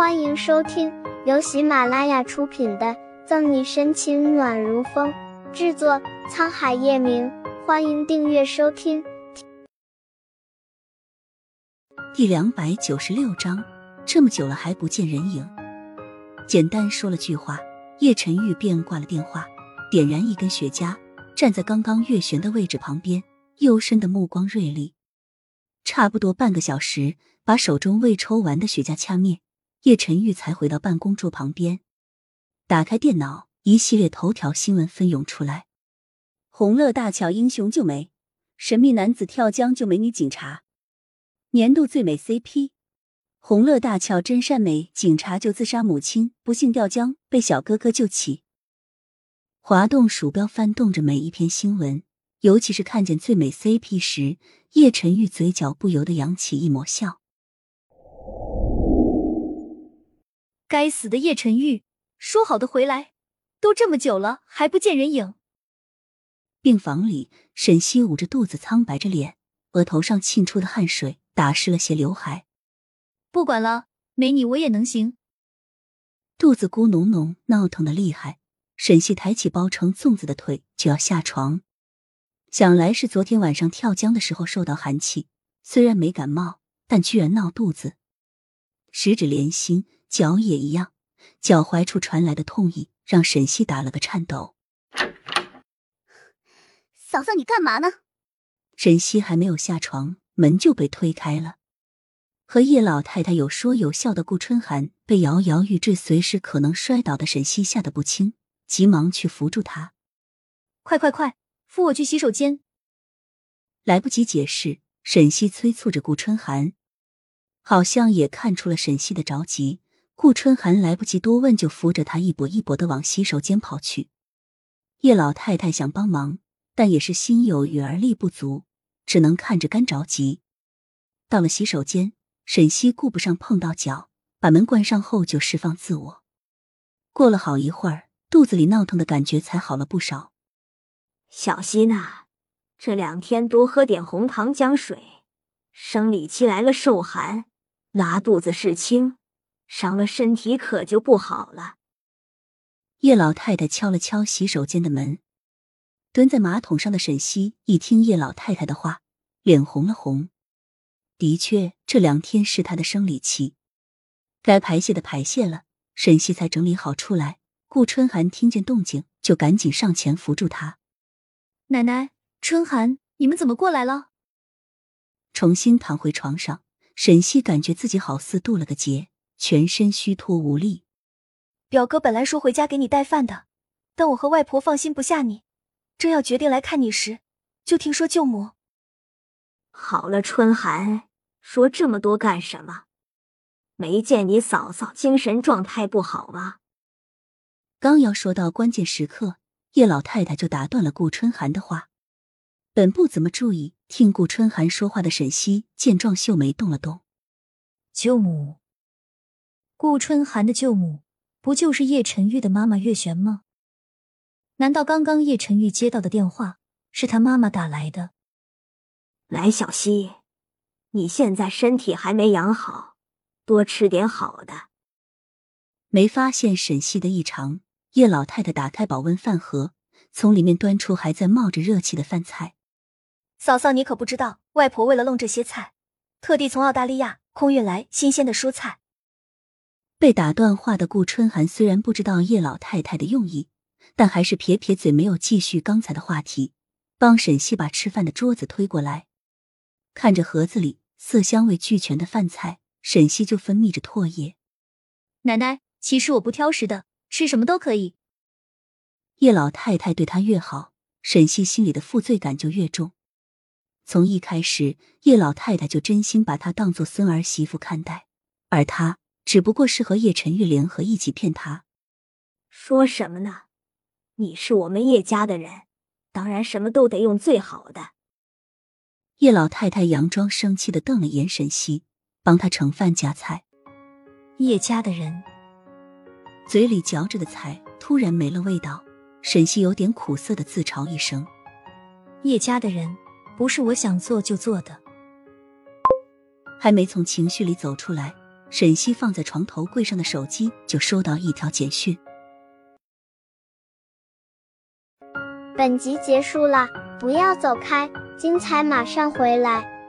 欢迎收听由喜马拉雅出品的《赠你深情暖如风》，制作沧海夜明。欢迎订阅收听。第两百九十六章，这么久了还不见人影。简单说了句话，叶晨玉便挂了电话，点燃一根雪茄，站在刚刚月璇的位置旁边，幽深的目光锐利。差不多半个小时，把手中未抽完的雪茄掐灭。叶晨玉才回到办公桌旁边，打开电脑，一系列头条新闻纷涌出来：红乐大桥英雄救美，神秘男子跳江救美女警察，年度最美 CP，红乐大桥真善美，警察救自杀母亲不幸掉江被小哥哥救起。滑动鼠标翻动着每一篇新闻，尤其是看见最美 CP 时，叶晨玉嘴角不由得扬起一抹笑。该死的叶晨玉，说好的回来，都这么久了还不见人影。病房里，沈西捂着肚子，苍白着脸，额头上沁出的汗水打湿了些刘海。不管了，没你我也能行。肚子咕哝哝，闹腾的厉害。沈西抬起包成粽子的腿就要下床，想来是昨天晚上跳江的时候受到寒气，虽然没感冒，但居然闹肚子。十指连心。脚也一样，脚踝处传来的痛意让沈西打了个颤抖。嫂嫂，你干嘛呢？沈西还没有下床，门就被推开了。和叶老太太有说有笑的顾春寒被摇摇欲坠、随时可能摔倒的沈西吓得不轻，急忙去扶住他。快快快，扶我去洗手间！来不及解释，沈西催促着顾春寒，好像也看出了沈西的着急。顾春寒来不及多问，就扶着他一跛一跛的往洗手间跑去。叶老太太想帮忙，但也是心有余而力不足，只能看着干着急。到了洗手间，沈西顾不上碰到脚，把门关上后就释放自我。过了好一会儿，肚子里闹腾的感觉才好了不少。小希呐，这两天多喝点红糖姜水，生理期来了受寒，拉肚子是轻。伤了身体可就不好了。叶老太太敲了敲洗手间的门，蹲在马桶上的沈西一听叶老太太的话，脸红了红。的确，这两天是她的生理期，该排泄的排泄了，沈西才整理好出来。顾春寒听见动静，就赶紧上前扶住她。奶奶，春寒，你们怎么过来了？重新躺回床上，沈西感觉自己好似渡了个劫。全身虚脱无力。表哥本来说回家给你带饭的，但我和外婆放心不下你，正要决定来看你时，就听说舅母。好了，春寒，说这么多干什么？没见你嫂嫂精神状态不好吗？刚要说到关键时刻，叶老太太就打断了顾春寒的话。本不怎么注意听顾春寒说话的沈西见状，秀眉动了动。舅母。顾春寒的舅母不就是叶晨玉的妈妈月璇吗？难道刚刚叶晨玉接到的电话是他妈妈打来的？来，小溪，你现在身体还没养好，多吃点好的。没发现沈西的异常，叶老太太打开保温饭盒，从里面端出还在冒着热气的饭菜。嫂嫂，你可不知道，外婆为了弄这些菜，特地从澳大利亚空运来新鲜的蔬菜。被打断话的顾春寒虽然不知道叶老太太的用意，但还是撇撇嘴，没有继续刚才的话题，帮沈西把吃饭的桌子推过来。看着盒子里色香味俱全的饭菜，沈西就分泌着唾液。奶奶，其实我不挑食的，吃什么都可以。叶老太太对她越好，沈西心里的负罪感就越重。从一开始，叶老太太就真心把她当做孙儿媳妇看待，而她。只不过是和叶晨玉联合一起骗他，说什么呢？你是我们叶家的人，当然什么都得用最好的。叶老太太佯装生气的瞪了眼沈西，帮他盛饭夹菜。叶家的人嘴里嚼着的菜突然没了味道，沈西有点苦涩的自嘲一声：“叶家的人不是我想做就做的。”还没从情绪里走出来。沈西放在床头柜上的手机就收到一条简讯。本集结束了，不要走开，精彩马上回来。